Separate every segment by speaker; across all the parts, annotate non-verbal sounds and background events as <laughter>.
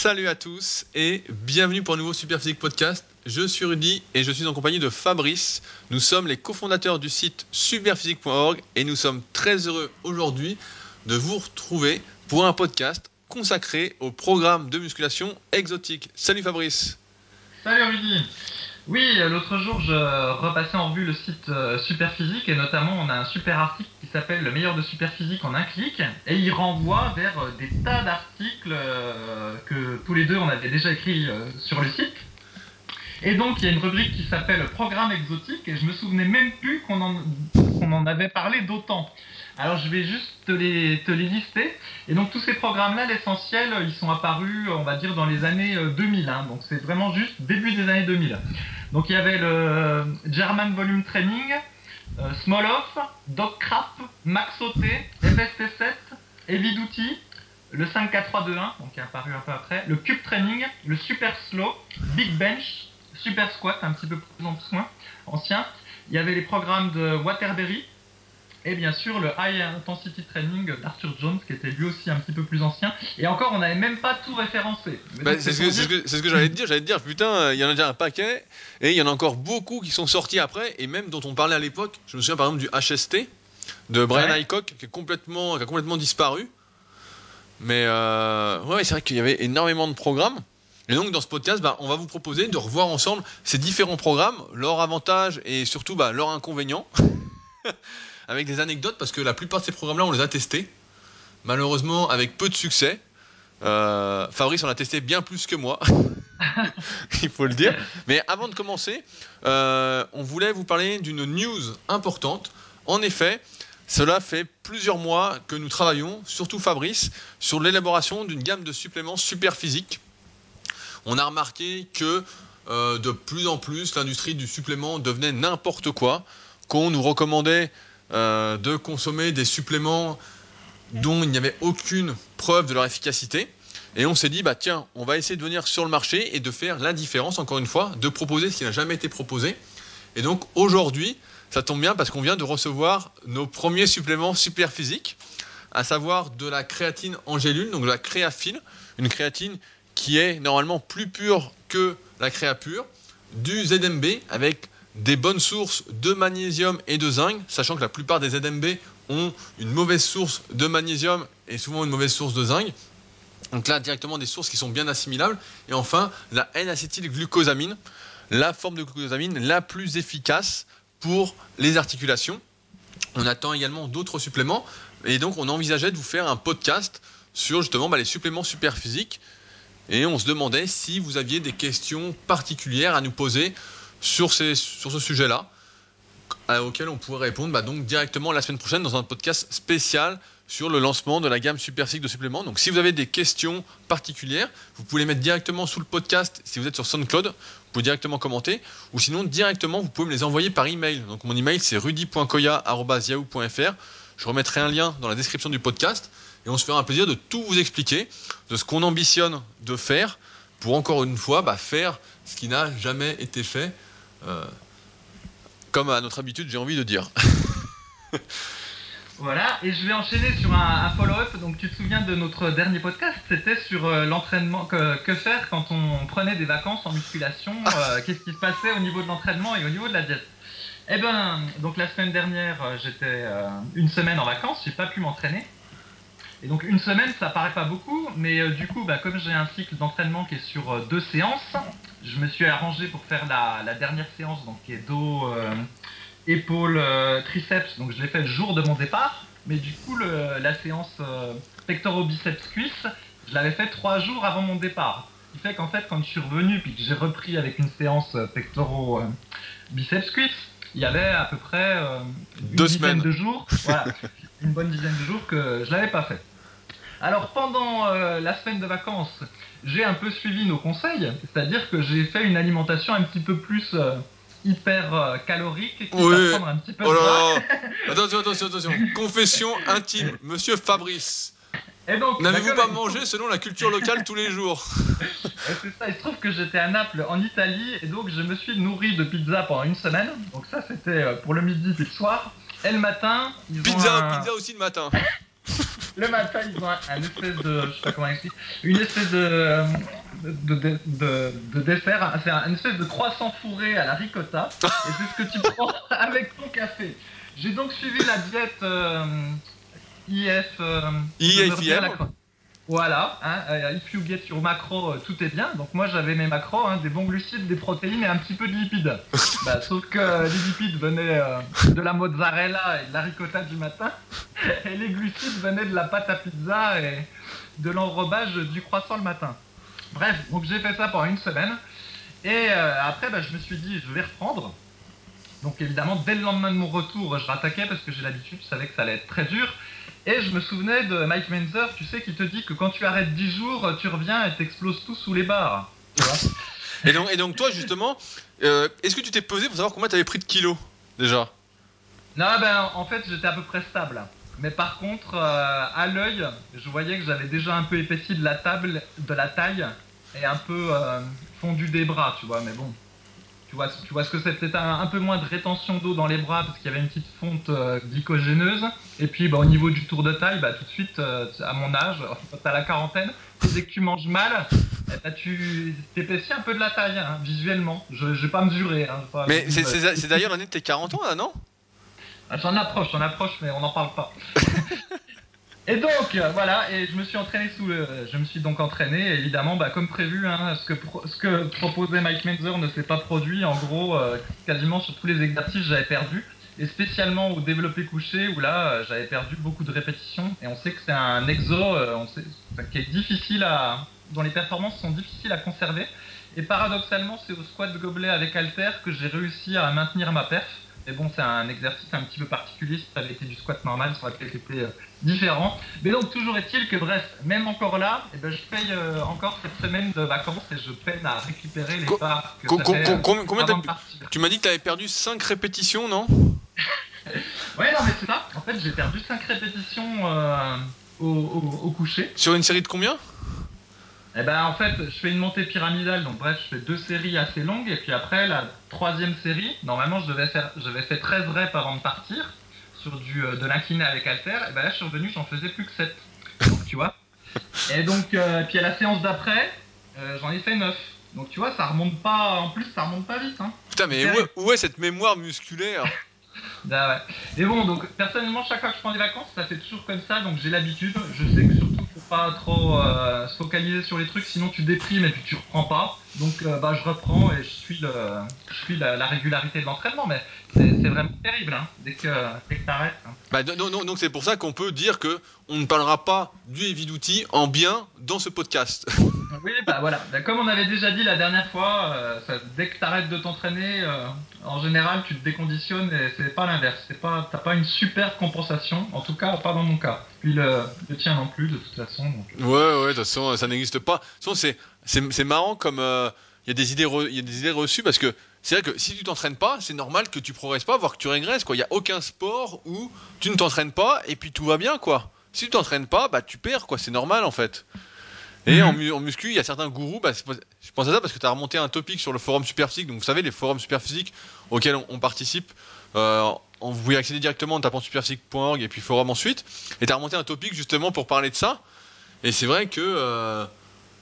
Speaker 1: Salut à tous et bienvenue pour un nouveau Superphysique Podcast. Je suis Rudy et je suis en compagnie de Fabrice. Nous sommes les cofondateurs du site superphysique.org et nous sommes très heureux aujourd'hui de vous retrouver pour un podcast consacré au programme de musculation exotique. Salut Fabrice.
Speaker 2: Salut Rudy. Oui, l'autre jour, je repassais en vue le site euh, Superphysique et notamment on a un super article qui s'appelle Le meilleur de Superphysique en un clic et il renvoie vers euh, des tas d'articles euh, que tous les deux on avait déjà écrits sur le site. Et donc il y a une rubrique qui s'appelle Programme exotique et je me souvenais même plus qu'on en avait parlé d'autant. Alors je vais juste te les, te les lister. Et donc tous ces programmes-là, l'essentiel, ils sont apparus, on va dire, dans les années 2000. Hein. Donc c'est vraiment juste début des années 2000. Donc il y avait le German Volume Training, euh, Small Off, Dog Crap, Max OT, FST7, Heavy Duty, le 5-4-3-2-1, donc qui est apparu un peu après, le Cube Training, le Super Slow, Big Bench, Super Squat, un petit peu plus ancien. Il y avait les programmes de Waterbury, et bien sûr le High Intensity Training d'Arthur Jones, qui était lui aussi un petit peu plus ancien. Et encore, on n'avait même pas tout référencé.
Speaker 1: Bah, c'est ce que, j'allais te dire. J'allais te dire, putain, il y en a déjà un paquet, et il y en a encore beaucoup qui sont sortis après, et même dont on parlait à l'époque. Je me souviens par exemple du HST de Brian ouais. qui, est complètement, qui a complètement disparu. Mais euh, ouais, c'est vrai qu'il y avait énormément de programmes. Et donc dans ce podcast, bah, on va vous proposer de revoir ensemble ces différents programmes, leurs avantages et surtout bah, leurs inconvénients. <laughs> avec des anecdotes parce que la plupart de ces programmes-là, on les a testés. Malheureusement, avec peu de succès. Euh, Fabrice en a testé bien plus que moi, <laughs> il faut le dire. Mais avant de commencer, euh, on voulait vous parler d'une news importante. En effet, cela fait plusieurs mois que nous travaillons, surtout Fabrice, sur l'élaboration d'une gamme de suppléments super physiques. On a remarqué que euh, de plus en plus, l'industrie du supplément devenait n'importe quoi, qu'on nous recommandait euh, de consommer des suppléments dont il n'y avait aucune preuve de leur efficacité. Et on s'est dit, bah tiens, on va essayer de venir sur le marché et de faire la différence, encore une fois, de proposer ce qui n'a jamais été proposé. Et donc aujourd'hui, ça tombe bien parce qu'on vient de recevoir nos premiers suppléments super physiques, à savoir de la créatine en donc de la créafine, une créatine qui est normalement plus pure que la créa pure, du ZMB avec des bonnes sources de magnésium et de zinc, sachant que la plupart des ZMB ont une mauvaise source de magnésium et souvent une mauvaise source de zinc. Donc là, directement des sources qui sont bien assimilables. Et enfin, la N-acétylglucosamine, la forme de glucosamine la plus efficace pour les articulations. On attend également d'autres suppléments. Et donc, on envisageait de vous faire un podcast sur justement bah, les suppléments super physiques. Et on se demandait si vous aviez des questions particulières à nous poser sur, ces, sur ce sujet-là, auquel on pourrait répondre bah, donc directement la semaine prochaine dans un podcast spécial sur le lancement de la gamme Super de suppléments. Donc si vous avez des questions particulières, vous pouvez les mettre directement sous le podcast si vous êtes sur SoundCloud, vous pouvez directement commenter, ou sinon directement vous pouvez me les envoyer par email. Donc mon email c'est rudy.koya.yahoo.fr. Je remettrai un lien dans la description du podcast et on se fera un plaisir de tout vous expliquer, de ce qu'on ambitionne de faire pour encore une fois bah, faire ce qui n'a jamais été fait comme à notre habitude, j'ai envie de dire. <laughs>
Speaker 2: voilà, et je vais enchaîner sur un, follow-up. Donc, tu te souviens de notre dernier podcast? C'était sur euh, l'entraînement. Que, faire quand on prenait des vacances en musculation? <laughs> Euh, Qu'est-ce qui se passait au niveau de l'entraînement et au niveau de la diète? Eh ben, donc la semaine dernière, j'étais une semaine en vacances, j'ai pas pu m'entraîner. Et donc une semaine, ça paraît pas beaucoup, mais du coup, bah, comme j'ai un cycle d'entraînement qui est sur deux séances, je me suis arrangé pour faire la, dernière séance, donc qui est dos, euh, épaules, euh, triceps. Donc je l'ai fait le jour de mon départ, mais du coup la séance euh, pectoraux, biceps, cuisses, je l'avais fait trois jours avant mon départ. Ce qui fait qu'en fait, quand je suis revenu puis que j'ai repris avec une séance pectoraux, biceps, cuisses, il y avait à peu près une
Speaker 1: Deux
Speaker 2: dizaine
Speaker 1: semaines.
Speaker 2: de jours, voilà, <laughs> une bonne dizaine de jours que je l'avais pas fait. Alors pendant la semaine de vacances, j'ai un peu suivi nos conseils, c'est-à-dire que j'ai fait une alimentation un petit peu plus euh, hyper euh, calorique qui
Speaker 1: oui.
Speaker 2: va prendre un petit peu
Speaker 1: oh
Speaker 2: de
Speaker 1: là là. Attention, attention, attention. Confession intime, monsieur Fabrice. N'avez-vous pas mangé selon la culture locale tous les jours? <laughs>
Speaker 2: C'est ça, il se trouve que j'étais à Naples en Italie et donc je me suis nourri de pizza pendant une semaine. Donc ça c'était euh, pour le midi puis le soir. Et le matin, ils
Speaker 1: pizza,
Speaker 2: ont un...
Speaker 1: pizza aussi le matin. <laughs>
Speaker 2: le matin, ils ont un, espèce de, je sais pas comment expliquer, une espèce de, de, de, de, de dessert, c'est un espèce de croissant fourré à la ricotta, et c'est ce que tu prends <laughs> avec ton café. J'ai donc suivi la diète euh, IF. Euh,
Speaker 1: IFIM
Speaker 2: voilà, hein, euh, if you get your macro, euh, tout est bien. Donc moi j'avais mes macros, hein, des bons glucides, des protéines et un petit peu de lipides. <laughs> bah, sauf que les lipides venaient euh, de la mozzarella et de la ricotta du matin, et les glucides venaient de la pâte à pizza et de l'enrobage du croissant le matin. Bref, donc j'ai fait ça pendant une semaine. Et après, bah, je me suis dit, je vais reprendre. Donc évidemment, dès le lendemain de mon retour, je rattaquais parce que j'ai l'habitude, je savais que ça allait être très dur. Et je me souvenais de Mike Menzer, tu sais, qui te dit que quand tu arrêtes 10 jours, tu reviens et t'exploses tout sous les barres. <laughs>
Speaker 1: et, donc, et donc toi, justement, euh, est-ce que tu t'es pesé pour savoir combien tu avais pris de kilos déjà?
Speaker 2: Non, ben en fait, j'étais à peu près stable. Mais par contre, euh, à l'œil, je voyais que j'avais déjà un peu épaissi de la table, de la taille et un peu euh, fondu des bras, tu vois. Mais bon, tu vois, tu vois ce que c'est peut-être un, peu moins de rétention d'eau dans les bras parce qu'il y avait une petite fonte euh, glycogéneuse. Et puis bah, au niveau du tour de taille, bah, tout de suite, euh, à mon âge, quand tu la quarantaine, dès que tu manges mal, ben, tu t'épaissis un peu de la taille, hein, visuellement. Je ne vais pas mesurer. Hein,
Speaker 1: mais c'est d'ailleurs l'année de tes 40 ans, là, non?
Speaker 2: Ah, J'en approche, j'en approche, mais on n'en parle pas. <laughs> Et donc, euh, voilà, et je me suis entraîné sous le... Je me suis donc entraîné, évidemment, bah, comme prévu, hein, ce, que proposait Mike Menzer ne s'est pas produit. En gros, euh, quasiment sur tous les exercices, j'avais perdu. Et spécialement au développé couché, où là, euh, j'avais perdu beaucoup de répétitions. Et on sait que c'est un exo qui est difficile dont les performances sont difficiles à conserver. Et paradoxalement, c'est au squat de gobelet avec halter que j'ai réussi à maintenir ma perf. Mais bon, c'est un exercice un petit peu particulier. Si ça avait été du squat normal, ça aurait peut-être été euh, différent. Mais donc, toujours est-il que, bref, même encore là, eh ben, je paye euh, encore cette semaine de vacances et je peine à récupérer les parts que ça fait, euh,
Speaker 1: combien Tu m'as dit que tu avais perdu 5 répétitions, non? <laughs>
Speaker 2: Ouais, non, mais c'est ça. En fait, j'ai perdu 5 répétitions au, au coucher.
Speaker 1: Sur une série de combien?
Speaker 2: Eh ben, en fait, je fais une montée pyramidale, donc bref, je fais deux séries assez longues, et puis après, la troisième série, normalement, je devais faire, j'avais fait 13 reps avant de partir, sur du, euh, de l'incliné avec Alter, et ben là, je suis revenu, j'en faisais plus que 7. Donc, tu vois. <laughs> Et donc, euh, puis à la séance d'après, euh, j'en ai fait 9. Donc, tu vois, ça remonte pas, en plus, ça remonte pas vite, hein.
Speaker 1: Putain, mais où est cette mémoire musculaire? <laughs>
Speaker 2: Bah ouais. Et bon, donc personnellement, chaque fois que je prends des vacances, ça fait toujours comme ça, donc j'ai l'habitude. Je sais que pas trop euh, se focaliser sur les trucs, sinon tu déprimes et puis tu reprends pas. Donc euh, bah, je reprends et je suis, le, je suis la, régularité de l'entraînement, mais c'est vraiment terrible hein, dès que, dès que t'arrêtes. Hein.
Speaker 1: Bah, donc c'est pour ça qu'on peut dire que on ne parlera pas du heavy duty en bien dans ce podcast. <laughs>
Speaker 2: Oui, bah voilà. Bah, comme on avait déjà dit la dernière fois, euh, dès que t'arrêtes de t'entraîner, en général, tu te déconditionnes et c'est pas l'inverse. C'est pas, t'as pas une super compensation. En tout cas, pas dans mon cas. Puis le, le tien non plus, de toute façon.
Speaker 1: Ouais, ouais, de toute façon, ça n'existe pas. De toute façon, c'est, marrant comme il euh, y a des idées, il y a des idées reçues parce que c'est vrai que si tu t'entraînes pas, c'est normal que tu progresses pas, voire que tu régresses. Quoi, il y a aucun sport où tu ne t'entraînes pas et puis tout va bien, quoi. Si tu t'entraînes pas, bah tu perds, quoi. C'est normal en fait. Et mhm. en, muscu, il y a certains gourous, bah, je pense à ça parce que tu as remonté un topic sur le forum Superphysique. Donc vous savez, les forums Superphysique auxquels on, participe, euh, vous pouvez accéder directement en tapant superphysique.org et puis forum ensuite. Et tu as remonté un topic justement pour parler de ça. Et c'est vrai que euh,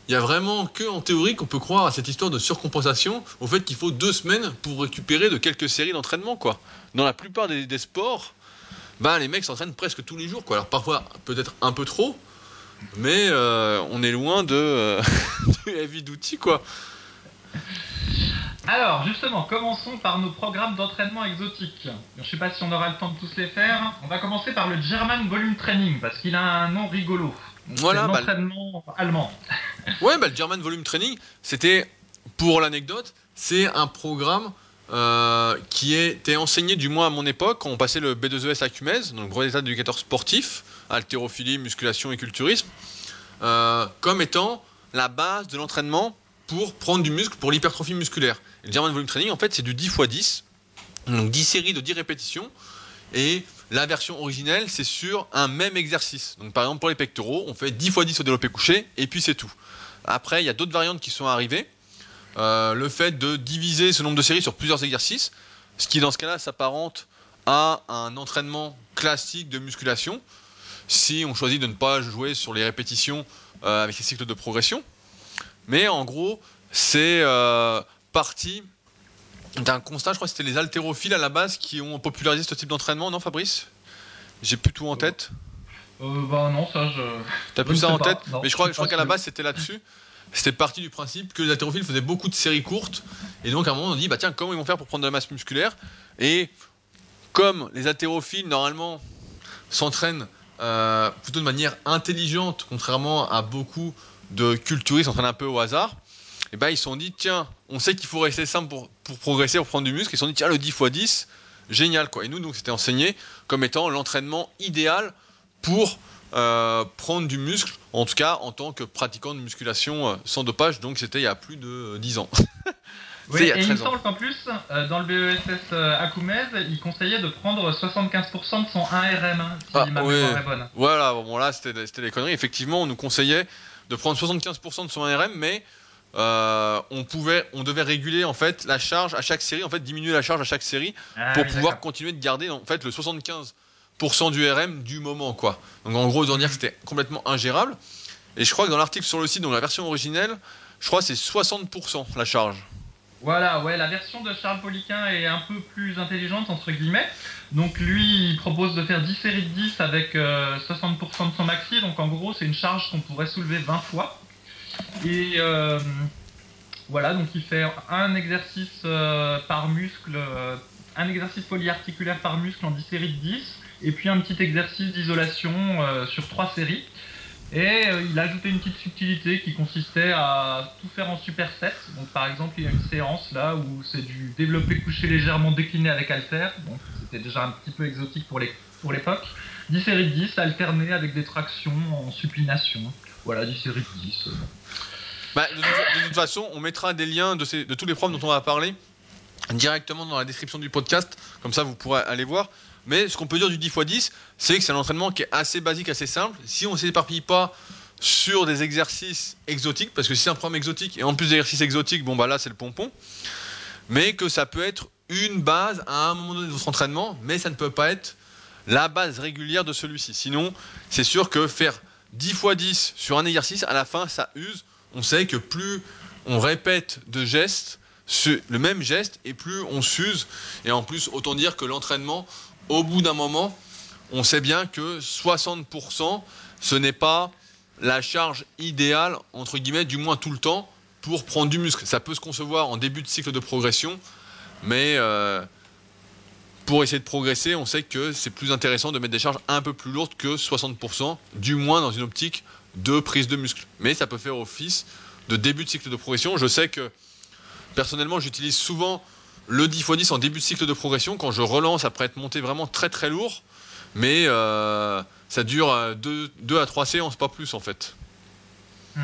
Speaker 1: il y a vraiment que en théorie qu'on peut croire à cette histoire de surcompensation, au fait qu'il faut deux semaines pour récupérer de quelques séries d'entraînement. quoi. Dans la plupart des, sports, bah, les mecs s'entraînent presque tous les jours. Quoi. Alors parfois peut-être un peu trop, mais euh, on est loin de euh, <laughs> du heavy d'outils quoi.
Speaker 2: Alors justement, commençons par nos programmes d'entraînement exotiques. Je ne sais pas si on aura le temps de tous les faire. On va commencer par le German Volume Training parce qu'il a un nom rigolo.
Speaker 1: voilà,
Speaker 2: bah, l'entraînement allemand.
Speaker 1: ouais, bah, le German Volume Training, c'était pour l'anecdote, c'est un programme euh, qui était enseigné du moins à mon époque quand on passait le B2ES à Cumez, donc le gros état d'éducateur sportif, haltérophilie, musculation et culturisme, euh, comme étant la base de l'entraînement pour prendre du muscle pour l'hypertrophie musculaire. Et le German Volume Training, en fait, c'est du 10 x 10, donc 10 séries de 10 répétitions, et la version originelle, c'est sur un même exercice. Donc par exemple, pour les pectoraux, on fait 10 x 10 au développé couché, et puis c'est tout. Après, il y a d'autres variantes qui sont arrivées. Euh, le fait de diviser ce nombre de séries sur plusieurs exercices, ce qui dans ce cas-là s'apparente à un entraînement classique de musculation. si on choisit de ne pas jouer sur les répétitions euh, avec les cycles de progression. Mais en gros, c'est euh, parti d'un constat, je crois que c'était les haltérophiles à la base qui ont popularisé ce type d'entraînement, non Fabrice? J'ai plus tout en tête.
Speaker 2: Euh, bah non, ça je.
Speaker 1: T'as plus ça en
Speaker 2: pas.
Speaker 1: tête?
Speaker 2: Non,
Speaker 1: Mais je crois,
Speaker 2: je
Speaker 1: crois qu'à la base c'était là-dessus. C'était parti du principe que les haltérophiles faisaient beaucoup de séries courtes. Et donc à un moment on dit, bah tiens, comment ils vont faire pour prendre de la masse musculaire? Et comme les haltérophiles normalement s'entraînent euh, plutôt de manière intelligente, contrairement à beaucoup de culturistes s'entraînent un peu au hasard, et ben ils se sont dit, tiens, on sait qu'il faut rester simple pour, pour progresser, pour prendre du muscle. Ils se sont dit, tiens, le 10 x 10, génial quoi. Et nous, donc, c'était enseigné comme étant l'entraînement idéal pour euh, prendre du muscle, en tout cas en tant que pratiquant de musculation euh, sans dopage. Donc c'était il y a plus de euh, 10 ans. <laughs>
Speaker 2: Oui,
Speaker 1: il y a
Speaker 2: et il me
Speaker 1: 13 ans.
Speaker 2: semble qu'en plus, euh, dans le BESS euh, à Koumez, il conseillait de prendre 75% de son 1RM, hein, si
Speaker 1: Ah,
Speaker 2: ma
Speaker 1: ouais.
Speaker 2: mémoire est bonne.
Speaker 1: Voilà, bon là c'était des conneries. Effectivement, on nous conseillait de prendre 75% de son RM, mais euh, on pouvait, on devait réguler en fait la charge à chaque série, en fait diminuer la charge à chaque série
Speaker 2: Ah
Speaker 1: pour
Speaker 2: oui,
Speaker 1: pouvoir continuer de garder en fait le 75% du RM du moment quoi. Donc en gros, ils ont dire que c'était complètement ingérable. Et je crois que dans l'article sur le site, donc la version originelle, je crois que c'est 60% la charge.
Speaker 2: Voilà, ouais, la version de Charles Poliquin est un peu plus intelligente, entre guillemets. Donc lui, il propose de faire 10 séries de 10 avec euh, 60% de son maxi. Donc en gros, c'est une charge qu'on pourrait soulever 20 fois. Et euh, voilà, donc il fait un exercice euh, par muscle, euh, un exercice polyarticulaire par muscle en 10 séries de 10. Et puis un petit exercice d'isolation euh, sur 3 séries. Et euh, il a ajouté une petite subtilité qui consistait à tout faire en superset. Donc par exemple, il y a une séance là où c'est du développé couché légèrement décliné avec halter. Donc c'était déjà un petit peu exotique pour l'époque. 10 séries de 10 alternées avec des tractions en supination. Voilà, 10 séries de 10. euh.
Speaker 1: Bah, de, toute- façon, on mettra des liens de, de tous les profs dont on va parler directement dans la description du podcast, comme ça vous pourrez aller voir. Mais ce qu'on peut dire du 10 x 10, c'est que c'est un entraînement qui est assez basique, assez simple. Si on ne s'éparpille pas sur des exercices exotiques, parce que si c'est un programme exotique et en plus d'exercices exotiques, bon bah là c'est le pompon, mais que ça peut être une base à un moment donné de votre entraînement, mais ça ne peut pas être la base régulière de celui-ci. Sinon, c'est sûr que faire 10 x 10 sur un exercice, à la fin, ça use. On sait que plus on répète de gestes, le même geste, et plus on s'use. Et en plus, autant dire que l'entraînement, au bout d'un moment, on sait bien que 60%, ce n'est pas la charge idéale, entre guillemets, du moins tout le temps, pour prendre du muscle. Ça peut se concevoir en début de cycle de progression, mais euh, pour essayer de progresser, on sait que c'est plus intéressant de mettre des charges un peu plus lourdes que 60%, du moins dans une optique de prise de muscle. Mais ça peut faire office de début de cycle de progression. Je sais que personnellement, j'utilise souvent le 10 x 10 en début de cycle de progression quand je relance après être monté vraiment très très lourd. Mais euh, ça dure 2 à 3 séances, pas plus en fait.
Speaker 2: Hmm.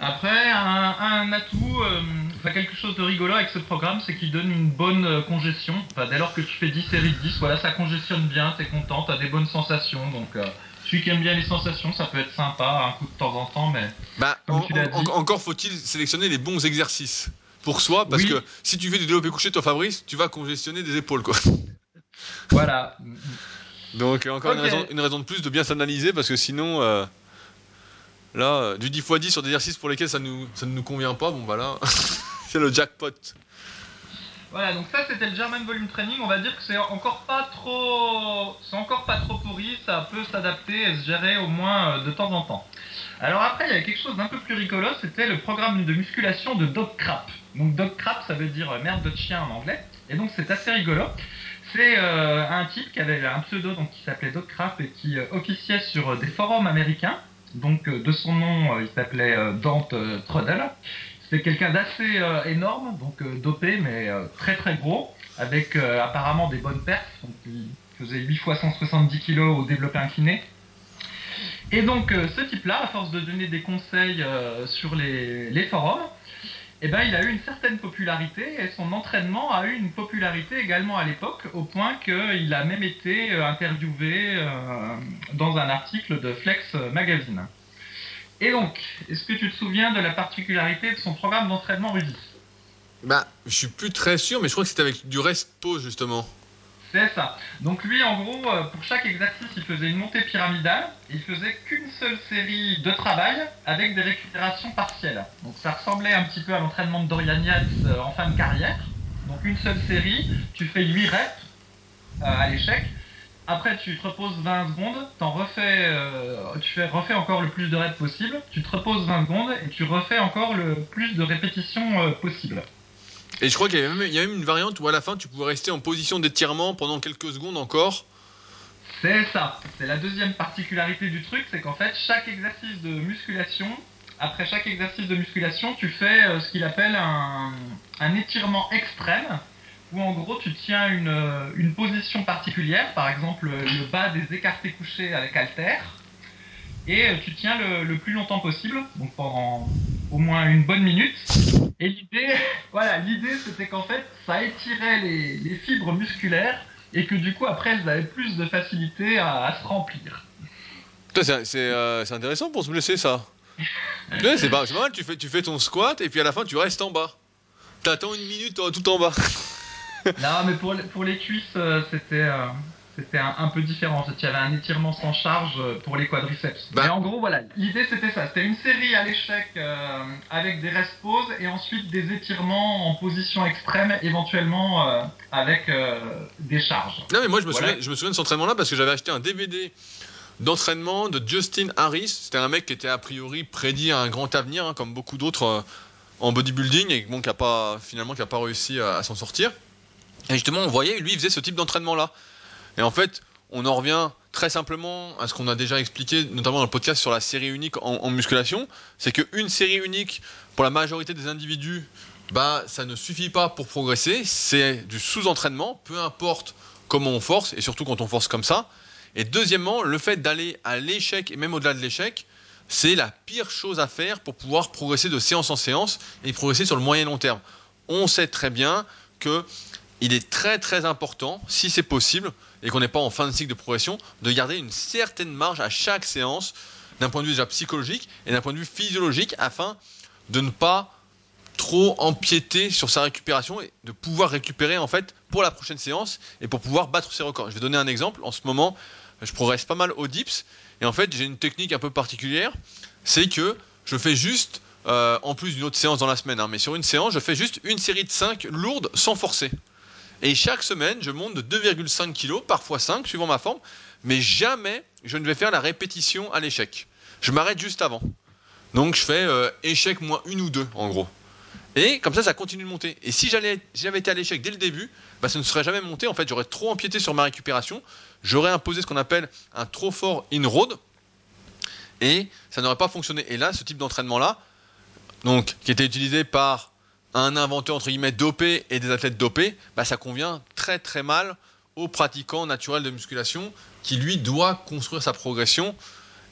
Speaker 2: Après, un, un atout, euh, enfin, quelque chose de rigolo avec ce programme, c'est qu'il donne une bonne euh, congestion. Enfin, dès lors que tu fais 10 séries de 10, voilà, ça congestionne bien, t'es content, t'as des bonnes sensations. Donc, euh, celui qui aime bien les sensations, ça peut être sympa, un coup de temps en temps, mais
Speaker 1: Bah,
Speaker 2: Comme
Speaker 1: en-
Speaker 2: tu l'as
Speaker 1: en-
Speaker 2: dit.
Speaker 1: encore faut-il sélectionner les bons exercices pour soi, parce
Speaker 2: Oui.
Speaker 1: que si tu fais du développé couché, toi Fabrice, tu vas congestionner des épaules quoi. <laughs>
Speaker 2: voilà.
Speaker 1: Donc encore une, raison, une raison de plus de bien s'analyser parce que sinon, euh, là, euh, du 10 x 10 sur des exercices pour lesquels ça, nous, ça ne nous convient pas, bon bah là, <laughs> c'est le jackpot.
Speaker 2: Voilà, donc ça c'était le German Volume Training. On va dire que c'est encore pas trop, c'est encore pas trop pourri. Ça peut s'adapter et se gérer au moins euh, de temps en temps. Alors après, il y avait quelque chose d'un peu plus rigolo. C'était le programme de musculation de Dog Crap. Donc Dog Crap, ça veut dire euh, merde de chien en anglais. Et donc c'est assez rigolo. C'est euh, un type qui avait un pseudo donc qui s'appelait Dog Crap et qui euh, officiait sur des forums américains. Donc de son nom, il s'appelait Dante Trudel. C'était quelqu'un d'assez énorme, donc dopé, mais très très gros, avec apparemment des bonnes perfs. Donc il faisait 8 fois 170 kg au développé incliné. Et donc euh, ce type-là, à force de donner des conseils euh, sur les, forums, eh ben, il a eu une certaine popularité et son entraînement a eu une popularité également à l'époque, au point qu'il a même été euh, interviewé dans un article de Flex Magazine. Et donc, est-ce que tu te souviens de la particularité de son programme d'entraînement Rudy?
Speaker 1: Bah, je suis plus très sûr, mais je crois que c'était avec du pause justement.
Speaker 2: C'est ça. Donc lui, en gros, euh, pour chaque exercice, il faisait une montée pyramidale. Il faisait qu'une seule série de travail avec des récupérations partielles. Donc ça ressemblait un petit peu à l'entraînement de Dorian Yates euh, en fin de carrière. Donc une seule série, tu fais 8 reps euh, à l'échec. Après, tu te reposes 20 secondes, refais, tu fais, refais encore le plus de reps possible, tu te reposes 20 secondes et tu refais encore le plus de répétitions possible.
Speaker 1: Et je crois qu'il y, a même une variante où à la fin tu pouvais rester en position d'étirement pendant quelques secondes encore.
Speaker 2: C'est ça. C'est la deuxième particularité du truc, c'est qu'en fait chaque exercice de musculation, après chaque exercice de musculation, tu fais euh, ce qu'il appelle un, étirement extrême, où en gros tu tiens une, une, position particulière, par exemple le bas des écartés couchés avec halter, et tu tiens le, le plus longtemps possible, donc pendant au moins une bonne minute. Et l'idée, <laughs> voilà, l'idée c'était qu'en fait, ça étirait les, les, fibres musculaires et que du coup, après, elles avaient plus de facilité à, se remplir.
Speaker 1: Euh, c'est intéressant pour se blesser, ça. <laughs> c'est pas, pas, mal, tu fais, tu fais ton squat et puis à la fin, tu restes en bas. T'attends une minute tout en bas.
Speaker 2: non, mais pour, pour les cuisses, euh, c'était. Euh, c'était un, peu différent. Il y avait un étirement sans charge euh, pour les quadriceps. Bah. Mais en gros, voilà, l'idée c'était ça. C'était une série à l'échec euh, avec des rest poses et ensuite des étirements en position extrême, éventuellement euh, avec des charges.
Speaker 1: Non, mais moi je me, souviens, je me souviens de cet entraînement-là parce que j'avais acheté un DVD d'entraînement de Justin Harris. C'était un mec qui était a priori prédit à un grand avenir, hein, comme beaucoup d'autres en bodybuilding et bon, qui a pas, finalement qui n'a pas réussi à, à s'en sortir. Et justement, on voyait, lui, il faisait ce type d'entraînement-là. Et en fait, on en revient très simplement à ce qu'on a déjà expliqué, notamment dans le podcast sur la série unique en, musculation, c'est qu'une série unique, pour la majorité des individus, bah, ça ne suffit pas pour progresser, c'est du sous-entraînement, peu importe comment on force, et surtout quand on force comme ça. Et deuxièmement, le fait d'aller à l'échec, et même au-delà de l'échec, c'est la pire chose à faire pour pouvoir progresser de séance en séance et progresser sur le moyen long terme. On sait très bien que il est très très important, si c'est possible, et qu'on n'est pas en fin de cycle de progression, de garder une certaine marge à chaque séance, d'un point de vue déjà psychologique et d'un point de vue physiologique, afin de ne pas trop empiéter sur sa récupération et de pouvoir récupérer en fait pour la prochaine séance et pour pouvoir battre ses records. Je vais donner un exemple. En ce moment, je progresse pas mal au dips et en fait j'ai une technique un peu particulière, c'est que je fais juste, euh, en plus d'une autre séance dans la semaine, hein, mais sur une séance, je fais juste une série de 5 lourdes sans forcer. Et chaque semaine, je monte de 2,5 kg, parfois 5, suivant ma forme, mais jamais je ne vais faire la répétition à l'échec. Je m'arrête juste avant. Donc je fais euh, échec moins une ou deux, en gros. Et comme ça, ça continue de monter. Et si j'avais été à l'échec dès le début, bah, ça ne serait jamais monté. En fait, j'aurais trop empiété sur ma récupération. J'aurais imposé ce qu'on appelle un trop fort in-road. Et ça n'aurait pas fonctionné. Et là, ce type d'entraînement-là, qui était utilisé par un inventeur entre guillemets dopé et des athlètes dopés, bah, ça convient très très mal au pratiquant naturel de musculation qui lui doit construire sa progression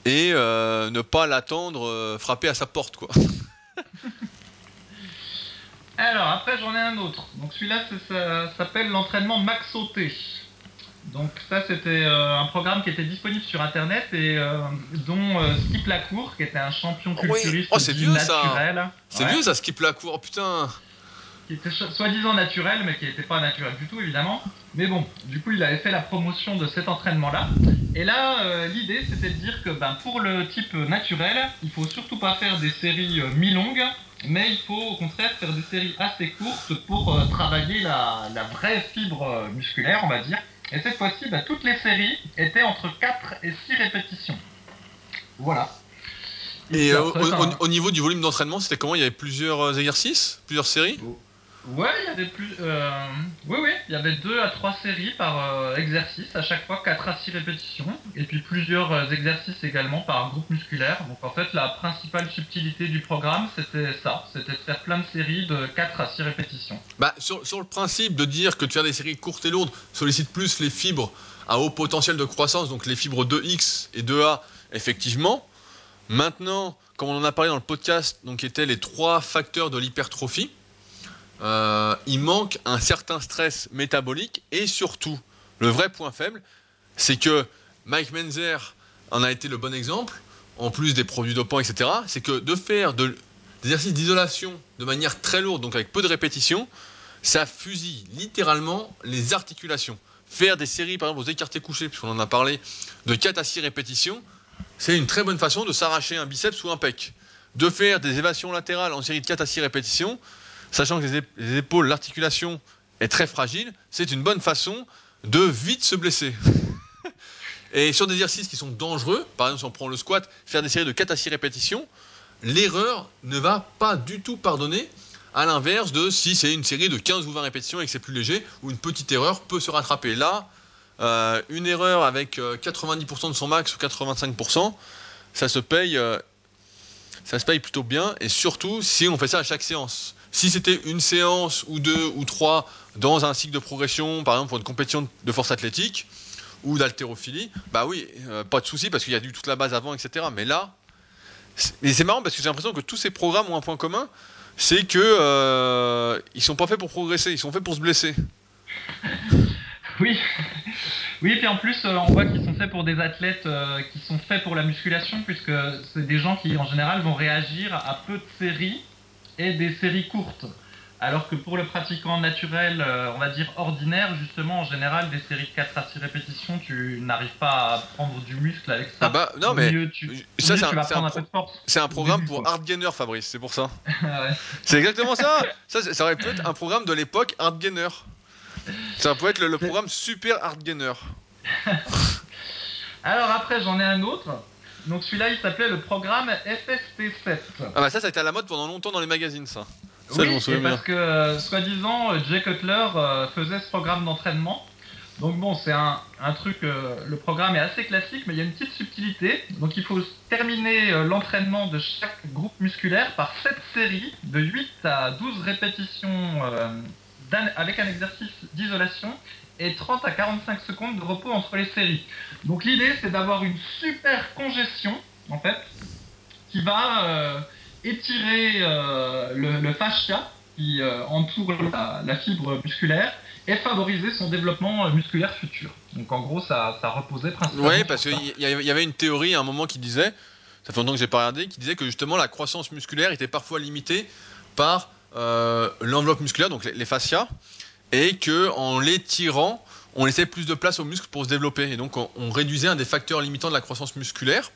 Speaker 1: et euh, ne pas l'attendre euh, frapper à sa porte quoi. <laughs>
Speaker 2: Alors après j'en ai un autre. Donc celui-là s'appelle l'entraînement max sauté. Donc ça c'était euh, un programme qui était disponible sur internet et dont Skip Lacour qui était un champion culturiste
Speaker 1: oh, c'est vieux, naturel. C'est vieux ça Skip Lacour, oh, putain
Speaker 2: qui était soi-disant naturel, mais qui n'était pas naturel du tout, évidemment. Mais bon, du coup, il avait fait la promotion de cet entraînement-là. Et là, euh, l'idée, c'était de dire que ben, pour le type naturel, il faut surtout pas faire des séries euh, mi-longues, mais il faut au contraire faire des séries assez courtes pour euh, travailler la, vraie fibre musculaire, on va dire. Et cette fois-ci, ben, toutes les séries étaient entre 4 et 6 répétitions. Voilà.
Speaker 1: Et, au, niveau du volume d'entraînement, c'était comment? Il y avait plusieurs exercices? Plusieurs séries? Oh.
Speaker 2: Ouais, il y avait plus. Euh, oui, oui, il y avait deux à trois séries par euh, exercice, à chaque fois 4 à 6 répétitions, et puis plusieurs euh, exercices également par groupe musculaire. Donc en fait, la principale subtilité du programme, c'était ça c'était de faire plein de séries de 4 à 6 répétitions.
Speaker 1: Bah, sur, sur le principe de dire que tu as des séries courtes et lourdes sollicite plus les fibres à haut potentiel de croissance, donc les fibres 2X et 2A, effectivement. Maintenant, comme on en a parlé dans le podcast, donc étaient les trois facteurs de l'hypertrophie euh, il manque un certain stress métabolique et surtout, le vrai point faible, c'est que Mike Menzer en a été le bon exemple, en plus des produits dopants, etc. C'est que de faire de, des exercices d'isolation de manière très lourde, donc avec peu de répétitions, ça fusille littéralement les articulations. faire des séries, par exemple aux écartés couchés, puisqu'on en a parlé, de 4 à 6 répétitions, c'est une très bonne façon de s'arracher un biceps ou un pec. De faire des évasions latérales en série de 4 à 6 répétitions, sachant que les, épaules, l'articulation est très fragile, c'est une bonne façon de vite se blesser. <laughs> Et sur des exercices qui sont dangereux, par exemple si on prend le squat, faire des séries de 4 à 6 répétitions, l'erreur ne va pas du tout pardonner, à l'inverse de si c'est une série de 15 ou 20 répétitions et que c'est plus léger, où une petite erreur peut se rattraper. Là, euh, une erreur avec 90% euh, de son max ou 85%, ça se paye, euh, ça se paye plutôt bien, et surtout si on fait ça à chaque séance. Si c'était une séance ou deux ou trois dans un cycle de progression, par exemple pour une compétition de force athlétique ou d'haltérophilie, bah oui, pas de souci parce qu'il y a eu toute la base avant, etc. Mais là, c'est marrant parce que j'ai l'impression que tous ces programmes ont un point commun, c'est que euh, sont pas faits pour progresser, ils sont faits pour se blesser. <laughs>
Speaker 2: Oui, oui, et puis en plus, euh, on voit qu'ils sont faits pour des athlètes euh, qui sont faits pour la musculation, puisque c'est des gens qui en général vont réagir à peu de séries et des séries courtes. Alors que pour le pratiquant naturel, euh, on va dire ordinaire, justement, en général, des séries de 4 à 6 répétitions, tu n'arrives pas à prendre du muscle avec ça.
Speaker 1: Ah bah, non, mais
Speaker 2: ça, c'est un,
Speaker 1: C'est un programme pour hard gainer, Fabrice, c'est pour ça. <laughs> C'est exactement ça. ça. Ça aurait pu être un programme de l'époque hard gainer. Ça pourrait être le, programme super hard gainer. <laughs>
Speaker 2: Alors après, j'en ai un autre. Donc celui-là, il s'appelait le programme FST7.
Speaker 1: Ah bah ça, ça a été à la mode pendant longtemps dans les magazines, ça
Speaker 2: oui, parce que, euh, soi-disant, Jay Cutler euh, faisait ce programme d'entraînement. Donc bon, c'est un, truc, euh, le programme est assez classique, mais il y a une petite subtilité. Donc il faut terminer l'entraînement de chaque groupe musculaire par 7 séries de 8 à 12 répétitions avec un exercice d'isolation et 30 à 45 secondes de repos entre les séries. Donc l'idée, c'est d'avoir une super congestion, en fait, qui va étirer euh, le, fascia qui euh, entoure la, fibre musculaire et favoriser son développement euh, musculaire futur. Donc en gros, ça, reposait principalement.
Speaker 1: Oui, parce qu'il y, avait une théorie à un moment qui disait, ça fait longtemps que j'ai pas regardé, qui disait que justement la croissance musculaire était parfois limitée par l'enveloppe musculaire, donc les, fascias, et que en l'étirant, on laissait plus de place aux muscles pour se développer, et donc on, on réduisait un des facteurs limitants de la croissance musculaire.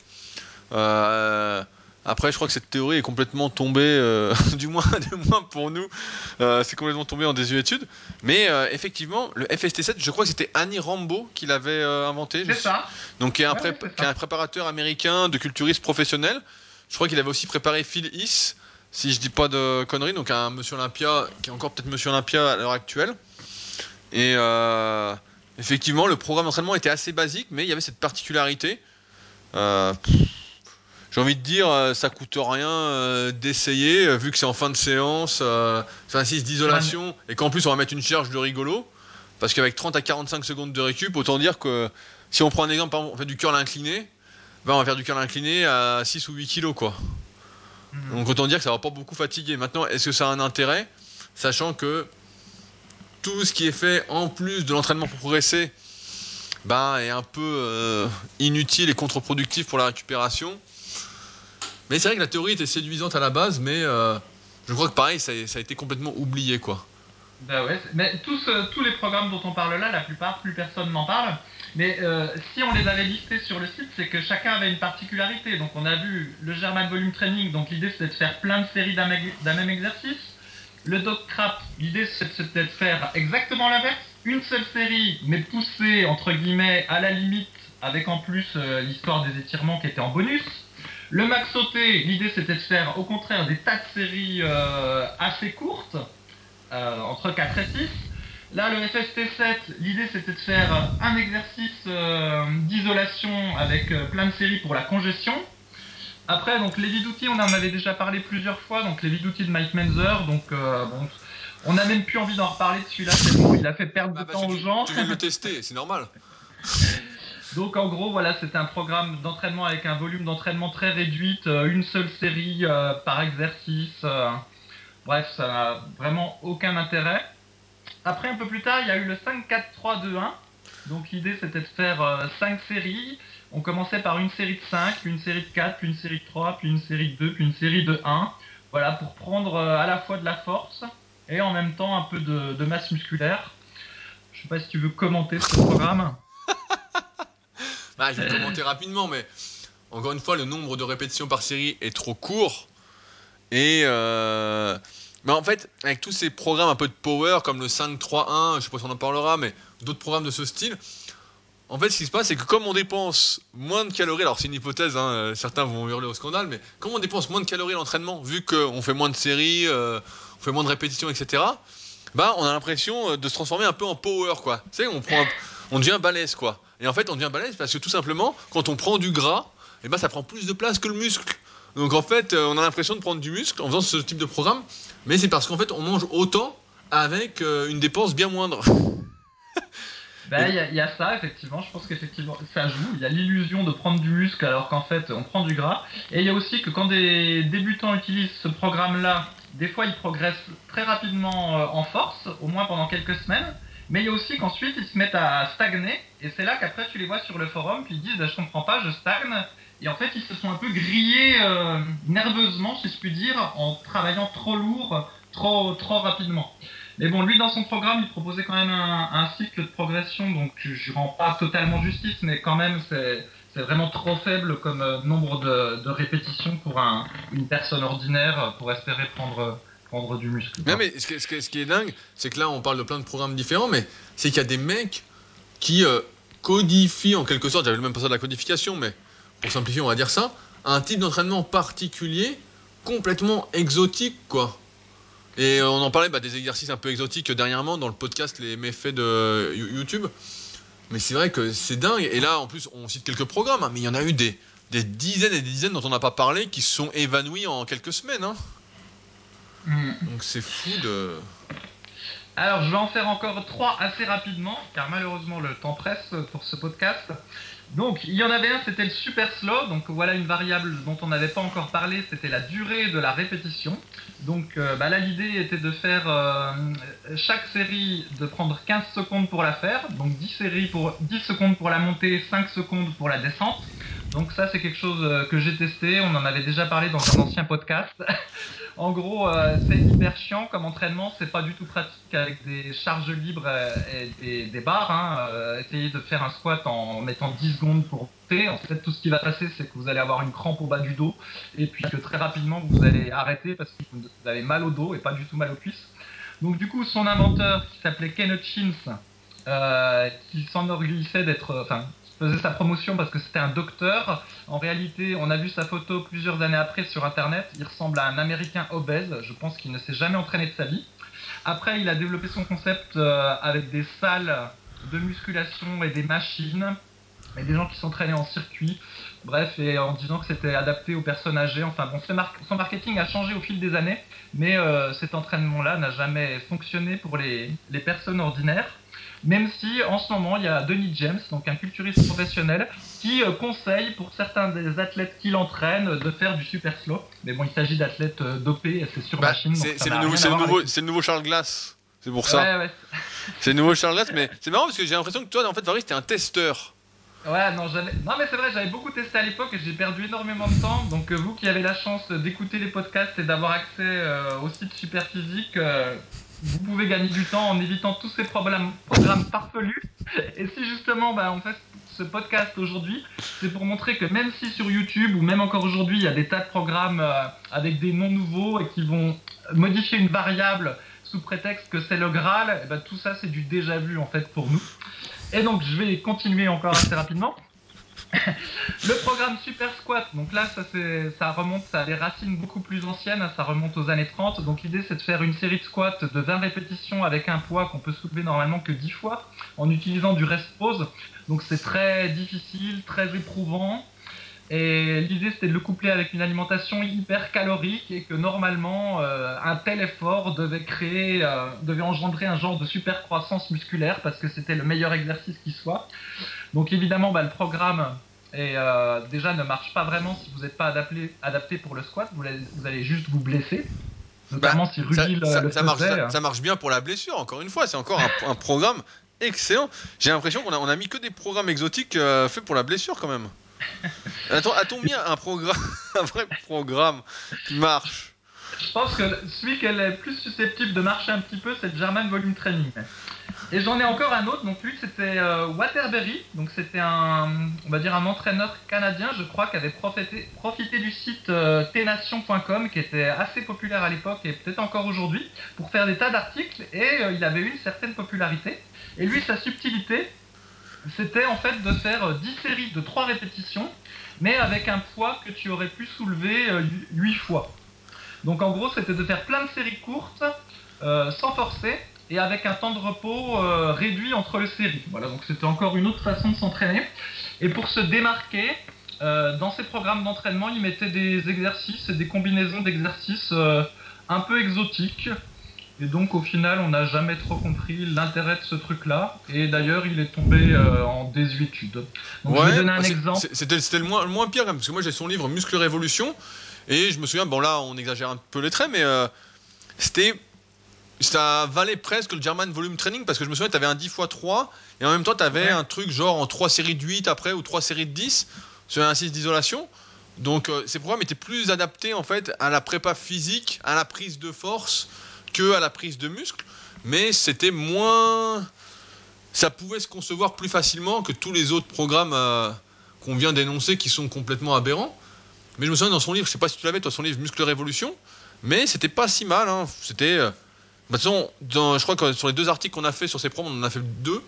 Speaker 1: Euh, après, je crois que cette théorie est complètement tombée, euh, <laughs> du, moins, du moins pour nous, euh, c'est complètement tombé en désuétude. Mais effectivement, le FST7, je crois que c'était Annie Rambo qui l'avait inventé.
Speaker 2: C'est ça.
Speaker 1: Donc, qui est, un un préparateur américain de culturistes professionnels. Je crois qu'il avait aussi préparé Phil Is, si je dis pas de conneries, donc un Monsieur Olympia, qui est encore peut-être Monsieur Olympia à l'heure actuelle. Et effectivement, le programme d'entraînement était assez basique, mais il y avait cette particularité. Euh, j'ai envie de dire, euh, ça coûte rien euh, d'essayer, euh, vu que c'est en fin de séance, c'est un 6 d'isolation, et qu'en plus on va mettre une charge de rigolo, parce qu'avec 30 à 45 secondes de récup, autant dire que si on prend un exemple, par exemple, on fait du curl incliné, ben on va faire du curl incliné à 6 ou 8 kilos, quoi. Hmm. Donc autant dire que ça va pas beaucoup fatiguer. Maintenant, est-ce que ça a un intérêt, sachant que tout ce qui est fait en plus de l'entraînement pour progresser, ben, est un peu inutile et contre-productif pour la récupération? Mais c'est vrai que la théorie était séduisante à la base, mais euh, je crois que pareil, ça, a été complètement oublié, quoi.
Speaker 2: Bah ouais, mais tous, euh, tous les programmes dont on parle là, la plupart, plus personne n'en parle. Mais euh, si on les avait listés sur le site, c'est que chacun avait une particularité. Donc on a vu le German Volume Training, donc l'idée c'était de faire plein de séries d'un même exercice. Le Dog Trap, l'idée c'était de faire exactement l'inverse. Une seule série, mais poussée entre guillemets à la limite, avec en plus l'histoire des étirements qui était en bonus. Le max sauté, l'idée c'était de faire au contraire des tas de séries euh, assez courtes, euh, entre 4 et 6. Là, le FST7, l'idée c'était de faire un exercice euh, d'isolation avec plein de séries pour la congestion. Après, donc les d'outils, on en avait déjà parlé plusieurs fois, donc les d'outils de Mike Menzer, donc bon, on n'a même plus envie d'en reparler de celui-là tellement il a fait perdre du bah, temps aux gens.
Speaker 1: Tu de le tester, c'est normal. <laughs>
Speaker 2: Donc en gros, voilà, c'est un programme d'entraînement avec un volume d'entraînement très réduit, euh, une seule série euh, par exercice. Euh. bref, ça n'a vraiment aucun intérêt. Après, un peu plus tard, il y a eu le 5-4-3-2-1. Donc l'idée, c'était de faire 5 séries. On commençait par une série de 5, puis une série de 4, puis une série de 3, puis une série de 2, puis une série de 1. Voilà, pour prendre à la fois de la force et en même temps un peu de masse musculaire. Je sais pas si tu veux commenter ce programme. <laughs>
Speaker 1: Bah, je vais commenter rapidement, mais encore une fois, le nombre de répétitions par série est trop court. Et euh, mais en fait, avec tous ces programmes un peu de power, comme le 5-3-1, je sais pas si on en parlera, mais d'autres programmes de ce style, en fait, ce qui se passe, c'est que comme on dépense moins de calories, alors c'est une hypothèse, hein, euh, certains vont hurler au scandale, mais comme on dépense moins de calories à l'entraînement, vu qu'on fait moins de séries, euh, on fait moins de répétitions, etc., bah, on a l'impression euh, de se transformer un peu en power, quoi. Tu sais, on, prend un- on devient balèze, quoi. Et en fait, on devient balèze parce que tout simplement, quand on prend du gras, et ben, ça prend plus de place que le muscle. Donc en fait, euh, on a l'impression de prendre du muscle en faisant ce type de programme, mais c'est parce qu'en fait, on mange autant avec euh, une dépense bien moindre. <laughs>
Speaker 2: Ben, il y, y a ça, effectivement. Je pense qu'effectivement, ça joue. Il y a l'illusion de prendre du muscle alors qu'en fait, on prend du gras. Et il y a aussi que quand des débutants utilisent ce programme-là, des fois, ils progressent très rapidement euh, en force, au moins pendant quelques semaines. Mais il y a aussi qu'ensuite, ils se mettent à stagner. Et c'est là qu'après, tu les vois sur le forum, puis ils disent ben, Je comprends pas, je stagne. Et en fait, ils se sont un peu grillés euh, nerveusement, si je puis dire, en travaillant trop lourd, trop, trop rapidement. Mais bon, lui, dans son programme, il proposait quand même un, cycle de progression, donc je je rends pas totalement justice, mais quand même, c'est vraiment trop faible comme euh, nombre de, de répétitions pour un, une personne ordinaire euh, pour espérer prendre, prendre du muscle.
Speaker 1: Non, mais ce qui, est dingue, c'est que là, on parle de plein de programmes différents, mais c'est qu'il y a des mecs qui codifient en quelque sorte, j'avais même pas ça de la codification, mais pour simplifier, on va dire ça, un type d'entraînement particulier, complètement exotique, quoi. Et on en parlait bah, des exercices un peu exotiques dernièrement dans le podcast Les méfaits de You- YouTube. Mais c'est vrai que c'est dingue. Et là, en plus, on cite quelques programmes, hein, mais il y en a eu des, des dizaines et des dizaines dont on n'a pas parlé qui se sont évanouis en quelques semaines. hein.
Speaker 2: Hmm.
Speaker 1: Donc c'est fou de.
Speaker 2: Alors, je vais en faire encore trois assez rapidement, car malheureusement le temps presse pour ce podcast. Donc, il y en avait un, c'était le super slow. Donc, voilà une variable dont on n'avait pas encore parlé, c'était la durée de la répétition. Donc, euh, bah là, l'idée était de faire euh, chaque série, de prendre 15 secondes pour la faire. Donc, 10, séries pour, 10 secondes pour la montée, 5 secondes pour la descente. Donc, ça, c'est quelque chose euh, que j'ai testé. On en avait déjà parlé dans un ancien podcast. <laughs> En gros, euh, c'est hyper chiant comme entraînement, c'est pas du tout pratique avec des charges libres euh, et des, barres. Hein. Essayez de faire un squat en mettant 10 secondes pour monter. En fait, tout ce qui va passer, c'est que vous allez avoir une crampe au bas du dos et puis que très rapidement vous allez arrêter parce que vous avez mal au dos et pas du tout mal aux cuisses. Donc du coup, son inventeur qui s'appelait Ken Hutchins, euh, qui s'enorgueillissait d'être, faisait sa promotion parce que c'était un docteur. En réalité, on a vu sa photo plusieurs années après sur Internet. Il ressemble à un Américain obèse. Je pense qu'il ne s'est jamais entraîné de sa vie. Après, il a développé son concept euh, avec des salles de musculation et des machines et des gens qui s'entraînaient en circuit. Bref, et en disant que c'était adapté aux personnes âgées. Enfin bon, son mar- son marketing a changé au fil des années, mais euh, cet entraînement-là n'a jamais fonctionné pour les, les personnes ordinaires. Même si en ce moment il y a Denis James, donc un culturiste professionnel, qui euh, conseille pour certains des athlètes qui l'entraînent de faire du super slow. Mais bon, il s'agit d'athlètes euh, dopés c'est sur
Speaker 1: Bah,
Speaker 2: machine.
Speaker 1: c'est le, nouveau, le le Charles Glass. C'est pour ça.
Speaker 2: Ouais, ouais, <laughs>
Speaker 1: C'est le nouveau Charles Glass, mais c'est marrant parce que j'ai l'impression que toi, en fait, Faris, t'es un testeur.
Speaker 2: Ouais, non, non, mais c'est vrai, j'avais beaucoup testé à l'époque et j'ai perdu énormément de temps. Donc, euh, vous qui avez la chance d'écouter les podcasts et d'avoir accès euh, au site Superphysique, euh, vous pouvez gagner du temps en évitant tous ces problèmes, programmes farfelus. Et si justement, bah, on fait ce podcast aujourd'hui, c'est pour montrer que même si sur YouTube ou même encore aujourd'hui, il y a des tas de programmes euh, avec des noms nouveaux et qui vont modifier une variable sous prétexte que c'est le Graal, ben, tout ça c'est du déjà vu en fait pour nous. Et donc je vais continuer encore assez rapidement. Le programme Super Squat, donc là ça, ça remonte à des racines beaucoup plus anciennes, hein, ça remonte aux années 30. Donc l'idée c'est de faire une série de squats de 20 répétitions avec un poids qu'on peut soulever normalement que 10 fois en utilisant du rest pause. Donc c'est très difficile, très éprouvant. Et l'idée c'était de le coupler avec une alimentation hyper calorique et que normalement euh, un tel effort devait créer, euh, devait engendrer un genre de super croissance musculaire parce que c'était le meilleur exercice qui soit. Donc évidemment bah, le programme est, euh, déjà ne marche pas vraiment si vous n'êtes pas adapté, adapté pour le squat, vous allez, vous allez juste vous blesser. Notamment si
Speaker 1: Bah,
Speaker 2: Rudy le,
Speaker 1: ça-
Speaker 2: le
Speaker 1: ça marche, ça, marche bien pour la blessure, encore une fois. C'est encore un, un programme excellent. J'ai l'impression qu'on a, on a mis que des programmes exotiques faits pour la blessure, quand même. <laughs> Attends, a-t-on mis un programme, <laughs> un vrai programme qui marche?
Speaker 2: Je pense que celui qui est plus susceptible de marcher un petit peu, c'est le German Volume Training. Et j'en ai encore un autre, donc lui c'était euh, Waterbury, donc c'était un, on va dire un entraîneur canadien, je crois, qui avait profité, du site euh, tnation.com, qui était assez populaire à l'époque et peut-être encore aujourd'hui, pour faire des tas d'articles, et euh, il avait une certaine popularité. Et lui, sa subtilité, c'était en fait de faire 10 séries de 3 répétitions, mais avec un poids que tu aurais pu soulever 8 fois. Donc en gros, c'était de faire plein de séries courtes, sans forcer, et avec un temps de repos euh, réduit entre les séries. Voilà, donc c'était encore une autre façon de s'entraîner. Et pour se démarquer, euh, dans ses programmes d'entraînement, il mettait des exercices et des combinaisons d'exercices euh, un peu exotiques. Et donc au final, on n'a jamais trop compris l'intérêt de ce truc-là. Et d'ailleurs, il est tombé en désuétude. Donc je vais donner un exemple.
Speaker 1: C'était le moins, le moins pire, parce que moi j'ai son livre Muscle Révolution. Et je me souviens, bon là on exagère un peu les traits, mais c'était ça valait presque le German Volume Training parce que je me souviens, tu avais un 10 x 3 et en même temps, tu avais un truc genre en 3 séries de 8 après ou 3 séries de 10 sur un 6 d'isolation. Donc euh, ces programmes étaient plus adaptés en fait à la prépa physique, à la prise de force à la prise de muscle, mais c'était moins ça pouvait se concevoir plus facilement que tous les autres programmes euh, qu'on vient d'énoncer qui sont complètement aberrants. Mais je me souviens dans son livre, je sais pas si tu l'avais, toi, son livre Muscle Révolution, mais c'était pas si mal. Hein. C'était euh, bah, je crois que sur les deux articles qu'on a fait sur ces proms, on en a fait deux.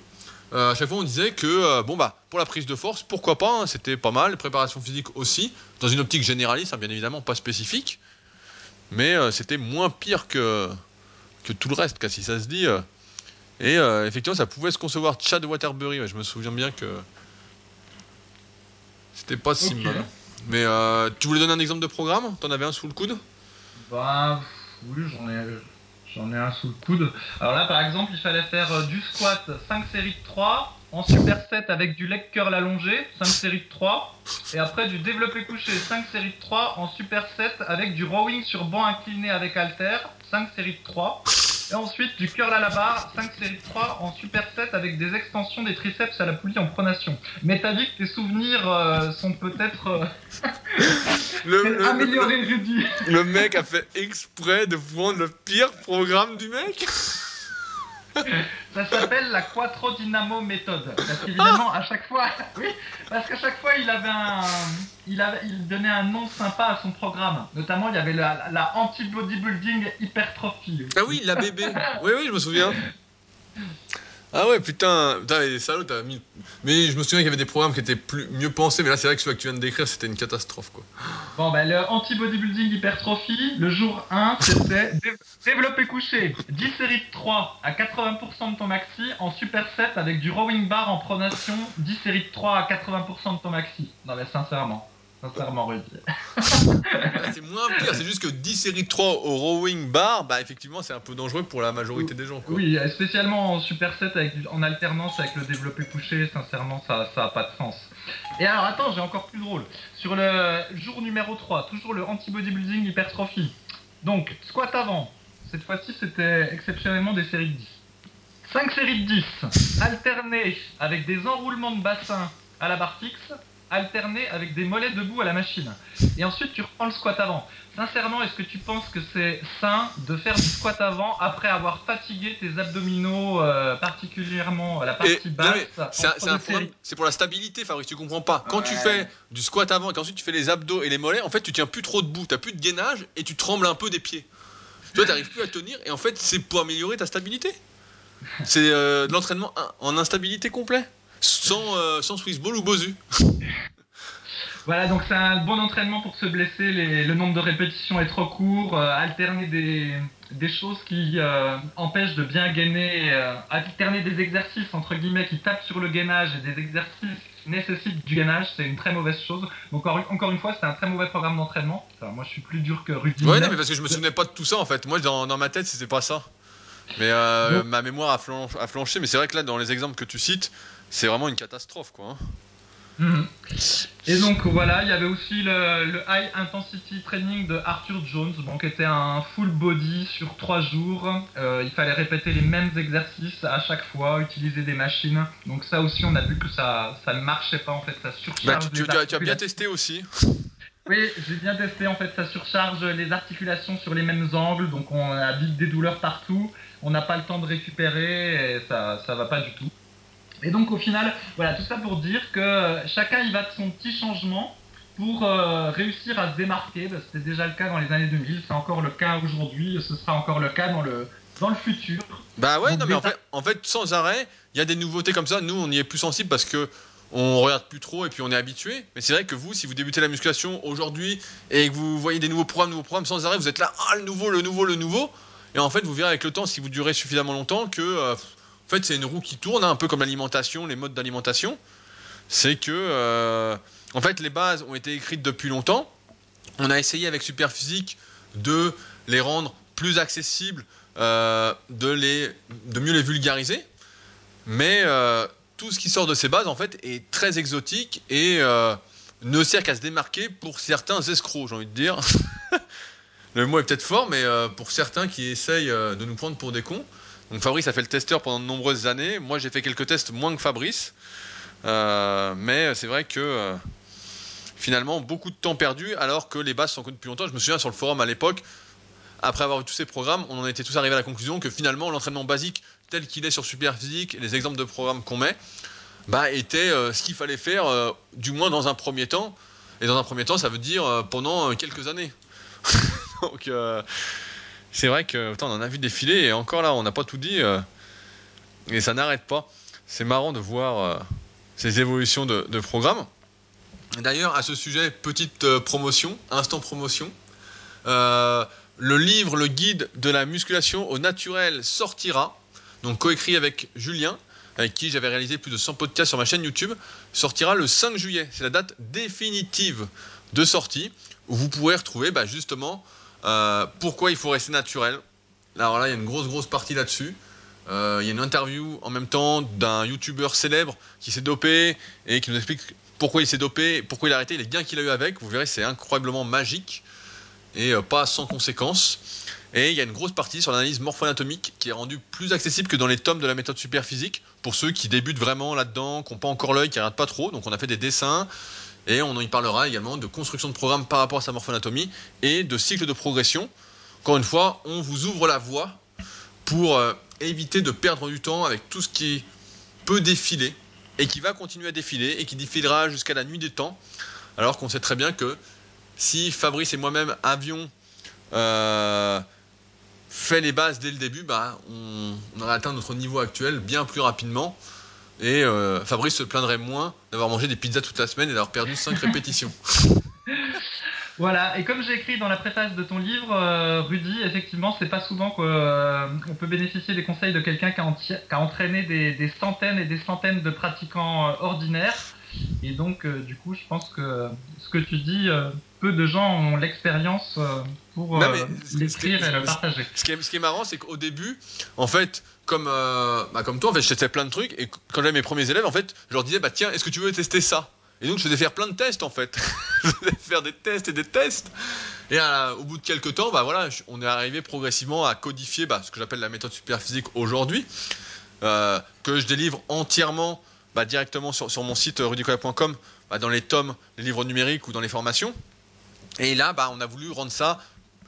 Speaker 1: Euh, à chaque fois, on disait que bon bah pour la prise de force, pourquoi pas, hein, c'était pas mal. Préparation physique aussi, dans une optique généraliste, hein, bien évidemment, pas spécifique. Mais c'était moins pire que que tout le reste, si ça se dit. et effectivement, ça pouvait se concevoir. Chad Waterbury, je me souviens bien que c'était pas si mal. Mais tu voulais donner un exemple de programme? T'en avais un sous le coude?
Speaker 2: Bah oui, j'en ai J'en ai un sous le coude. Alors là, par exemple, il fallait faire euh, du squat 5 séries de 3, en superset avec du leg curl allongé, 5 séries de 3, et après du développé couché 5 séries de 3 en superset avec du rowing sur banc incliné avec halter, 5 séries de 3. Et ensuite, du curl à la barre, 5 séries de 3 en superset avec des extensions des triceps à la poulie en pronation. Mais t'as dit que tes souvenirs euh, sont peut-être euh, <laughs> le, améliorés, Rudy.
Speaker 1: Le mec a fait exprès de prendre le pire programme du mec
Speaker 2: Ça s'appelle la Quattro Dynamo méthode. Parce qu'évidemment, à chaque fois, <laughs> oui, parce qu'à chaque fois, il avait un, il avait, il donnait un nom sympa à son programme. Notamment, il y avait la, la anti-bodybuilding hypertrophie.
Speaker 1: Ah oui, la bébé. oui, oui, je me souviens. Ah ouais, putain, les salauds, t'as mis. Mais je me souviens qu'il y avait des programmes qui étaient plus, mieux pensés, mais là, c'est vrai que celui que tu viens de décrire, c'était une catastrophe, quoi.
Speaker 2: Bon, bah, le anti-bodybuilding hypertrophie, le jour 1, c'était développer couché, 10 séries de 3 à 80% de ton maxi en superset avec du rowing bar en pronation, 10 séries de 3 à 80% de ton maxi. Non, mais sincèrement. Sincèrement, Rudy. <laughs>
Speaker 1: c'est moins pire, c'est juste que 10 séries de 3 au rowing bar, bah effectivement, c'est un peu dangereux pour la majorité des gens.
Speaker 2: Oui, spécialement en superset avec, en alternance avec le développé couché, sincèrement, ça n'a pas de sens. Et alors, attends, j'ai encore plus drôle. Sur le jour numéro 3, toujours le anti-bodybuilding hypertrophie. Donc, squat avant. Cette fois-ci, c'était exceptionnellement des séries de 10. 5 séries de 10, alternées avec des enroulements de bassin à la barre fixe alterner avec des mollets debout à la machine. Et ensuite, tu reprends le squat avant. Sincèrement, est-ce que tu penses que c'est sain de faire du squat avant après avoir fatigué tes abdominaux, euh, particulièrement la partie basse
Speaker 1: C'est pour la stabilité, Fabrice, tu comprends pas. Quand tu fais du squat avant et qu'ensuite tu fais les abdos et les mollets, en fait, tu tiens plus trop debout, tu plus de gainage et tu trembles un peu des pieds. Toi, tu n'arrives plus à tenir et en fait, c'est pour améliorer ta stabilité. C'est euh, de l'entraînement en instabilité complet sans, euh, sans Swiss Ball ou Bosu. <laughs>
Speaker 2: Voilà, donc c'est un bon entraînement pour se blesser. le nombre de répétitions est trop court. Euh, alterner des, des, choses qui euh, empêchent de bien gainer. alterner des exercices, entre guillemets, qui tapent sur le gainage et des exercices qui nécessitent du gainage, c'est une très mauvaise chose. Donc encore, une fois, c'est un très mauvais programme d'entraînement. moi, je suis plus dur que Rudy.
Speaker 1: Ouais, non, mais parce que je me souvenais pas de tout ça en fait. Moi, dans, dans ma tête, c'était pas ça. Mais ma mémoire a, a flanché. Mais c'est vrai que là, dans les exemples que tu cites, c'est vraiment une catastrophe, quoi. Hein.
Speaker 2: Mhm. Et donc voilà, il y avait aussi le, High Intensity Training de Arthur Jones, bon, qui était un full body sur trois jours. Euh, il fallait répéter les mêmes exercices à chaque fois, utiliser des machines. Donc ça aussi, on a vu que ça, ça ne marchait pas en fait, ça surcharge.
Speaker 1: Bah, tu, as, bien testé aussi.
Speaker 2: Oui, j'ai bien testé. En fait, ça surcharge les articulations sur les mêmes angles, donc on a vite des douleurs partout. On n'a pas le temps de récupérer et ça, ça va pas du tout. Et donc, au final, voilà, tout ça pour dire que chacun y va de son petit changement pour euh, réussir à se démarquer. C'était déjà le cas dans les années 2000, c'est encore le cas aujourd'hui, ce sera encore le cas dans le, dans le futur.
Speaker 1: Bah ouais, non, mais en fait, en fait, sans arrêt, il y a des nouveautés comme ça. Nous, on y est plus sensible parce que on regarde plus trop et puis on est habitué. Mais c'est vrai que vous, si vous débutez la musculation aujourd'hui et que vous voyez des nouveaux programmes, nouveaux programmes sans arrêt, vous êtes là, ah le nouveau, le nouveau, le nouveau. Et en fait, vous verrez avec le temps, si vous durez suffisamment longtemps, que euh, en fait, c'est une roue qui tourne, hein, un peu comme l'alimentation, les modes d'alimentation. C'est que euh, en fait, les bases ont été écrites depuis longtemps. On a essayé avec Superphysique de les rendre plus accessibles, euh, de, mieux les vulgariser. Mais euh, tout ce qui sort de ces bases, en fait, est très exotique et ne sert qu'à se démarquer pour certains escrocs, j'ai envie de dire. <laughs> le mot est peut-être fort, mais pour certains qui essayent de nous prendre pour des cons. Donc Fabrice a fait le testeur pendant de nombreuses années. Moi, j'ai fait quelques tests moins que Fabrice. mais c'est vrai que finalement beaucoup de temps perdu alors que les bases sont connues depuis longtemps. Je me souviens sur le forum à l'époque, après avoir vu tous ces programmes, on en était tous arrivés à la conclusion que finalement l'entraînement basique tel qu'il est sur Superphysique les exemples de programmes qu'on met, bah, était euh, ce qu'il fallait faire, euh, du moins dans un premier temps. Et dans un premier temps, ça veut dire euh, pendant quelques années. <laughs> Donc c'est vrai que on en a vu défiler et encore là, on n'a pas tout dit et ça n'arrête pas. C'est marrant de voir ces évolutions de, programmes. D'ailleurs, à ce sujet, petite euh, promotion, instant promotion. Euh, le livre, le guide de la musculation au naturel sortira, donc coécrit avec Julien, avec qui j'avais réalisé plus de 100 podcasts sur ma chaîne YouTube, sortira le 5 juillet. C'est la date définitive de sortie, où vous pourrez retrouver bah, justement euh, pourquoi il faut rester naturel? Alors là, il y a une grosse, grosse partie là-dessus. il y a une interview en même temps d'un youtubeur célèbre qui s'est dopé et qui nous explique pourquoi il s'est dopé, pourquoi il a arrêté, les gains qu'il a eu avec. Vous verrez, c'est incroyablement magique et euh, pas sans conséquences. Et il y a une grosse partie sur l'analyse morpho-anatomique qui est rendue plus accessible que dans les tomes de la méthode superphysique pour ceux qui débutent vraiment là-dedans, qui n'ont pas encore l'œil, qui regardent pas trop. Donc on a fait des dessins et on y parlera également de construction de programme par rapport à sa morpho-anatomie et de cycle de progression. Encore une fois, on vous ouvre la voie pour euh, éviter de perdre du temps avec tout ce qui peut défiler et qui va continuer à défiler et qui défilera jusqu'à la nuit des temps. Alors qu'on sait très bien que si Fabrice et moi-même avions euh, fait les bases dès le début, bah, on, aurait atteint notre niveau actuel bien plus rapidement. Et euh, Fabrice se plaindrait moins d'avoir mangé des pizzas toute la semaine et d'avoir perdu 5 <laughs> répétitions.
Speaker 2: Voilà, et comme j'ai écrit dans la préface de ton livre, euh, Rudy, effectivement, c'est pas souvent qu'on euh, peut bénéficier des conseils de quelqu'un qui, a entraîné des, centaines et des centaines de pratiquants euh, ordinaires. Et donc, du coup, je pense que ce que tu dis, peu de gens ont l'expérience pour l'écrire et le partager.
Speaker 1: Ce qui est, ce qui est marrant, c'est qu'au début, en fait, comme, bah, comme toi, en fait, je testais plein de trucs, et quand j'avais mes premiers élèves, en fait, je leur disais, bah tiens, est-ce que tu veux tester ça? Et donc je faisais faire plein de tests en fait. <laughs> je faisais faire des tests et des tests. Et au bout de quelques temps, bah voilà, on est arrivé progressivement à codifier bah, ce que j'appelle la méthode superphysique aujourd'hui, euh, que je délivre entièrement bah, directement sur, mon site rudicola.com, bah, dans les tomes, les livres numériques ou dans les formations. Et là, bah, on a voulu rendre ça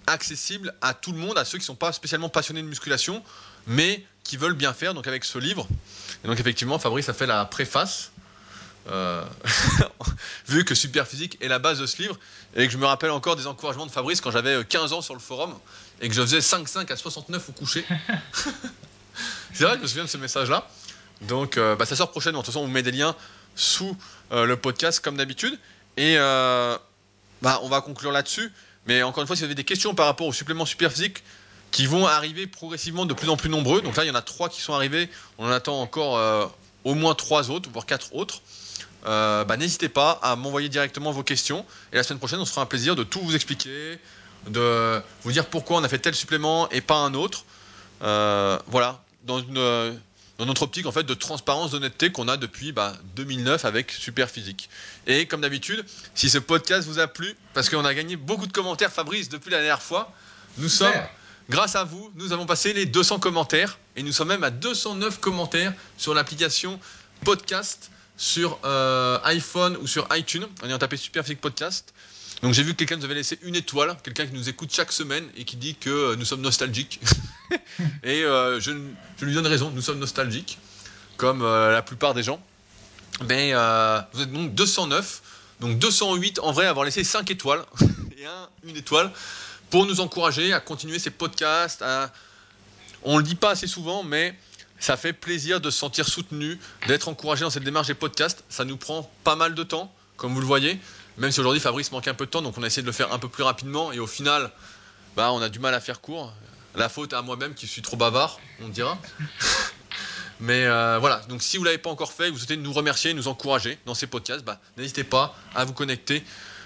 Speaker 1: accessible à tout le monde, à ceux qui ne sont pas spécialement passionnés de musculation, mais qui veulent bien faire, donc avec ce livre. Et donc effectivement, Fabrice a fait la préface euh, <laughs> vu que Superphysique est la base de ce livre, et que je me rappelle encore des encouragements de Fabrice quand j'avais 15 ans sur le forum, et que je faisais 5-5 à 69 au coucher. <laughs> c'est vrai que je me souviens de ce message-là. Donc euh, bah, ça sort prochainement. De toute on vous met des liens sous euh, le podcast comme d'habitude. Et bah, on va conclure là-dessus. Mais encore une fois, si vous avez des questions par rapport au supplément Superphysique, qui vont arriver progressivement de plus en plus nombreux. Donc là, il y en a trois qui sont arrivés. On en attend encore au moins trois autres, voire quatre autres. Euh, bah, n'hésitez pas à m'envoyer directement vos questions. Et la semaine prochaine, on se fera un plaisir de tout vous expliquer, de vous dire pourquoi on a fait tel supplément et pas un autre. Euh, voilà, dans, notre optique en fait de transparence, d'honnêteté qu'on a depuis 2009 bah, avec Superphysique. Et comme d'habitude, si ce podcast vous a plu, parce qu'on a gagné beaucoup de commentaires, Fabrice, depuis la dernière fois, nous sommes, grâce à vous, nous avons passé les 200 commentaires et nous sommes même à 209 commentaires sur l'application podcast sur euh, iPhone ou sur iTunes en ayant tapé Superphysique Podcast. Donc j'ai vu que quelqu'un nous avait laissé une étoile, quelqu'un qui nous écoute chaque semaine et qui dit que euh, nous sommes nostalgiques. <laughs> et euh, je, je, lui donne raison, nous sommes nostalgiques, comme euh, la plupart des gens. Mais euh, vous êtes donc 209, donc 208 en vrai avoir laissé 5 étoiles <laughs> et un, une étoile pour nous encourager à continuer ces podcasts. À... On le dit pas assez souvent, mais ça fait plaisir de se sentir soutenu, d'être encouragé dans cette démarche des podcasts. Ça nous prend pas mal de temps, comme vous le voyez. Même si aujourd'hui Fabrice manque un peu de temps, donc on a essayé de le faire un peu plus rapidement. Et au final, bah, on a du mal à faire court. La faute à moi-même qui suis trop bavard, on dira. <laughs> Mais euh, voilà, donc si vous ne l'avez pas encore fait, vous souhaitez nous remercier, nous encourager dans ces podcasts, bah, n'hésitez pas à vous connecter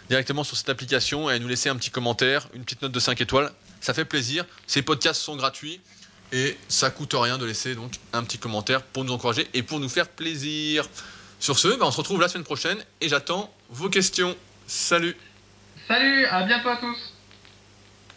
Speaker 1: directement sur cette application et à nous laisser un petit commentaire, une petite note de 5 étoiles. Ça fait plaisir. Ces podcasts sont gratuits et ça coûte rien de laisser donc un petit commentaire pour nous encourager et pour nous faire plaisir. Sur ce, bah, on se retrouve la semaine prochaine et j'attends vos questions. Salut
Speaker 2: Salut, à bientôt à tous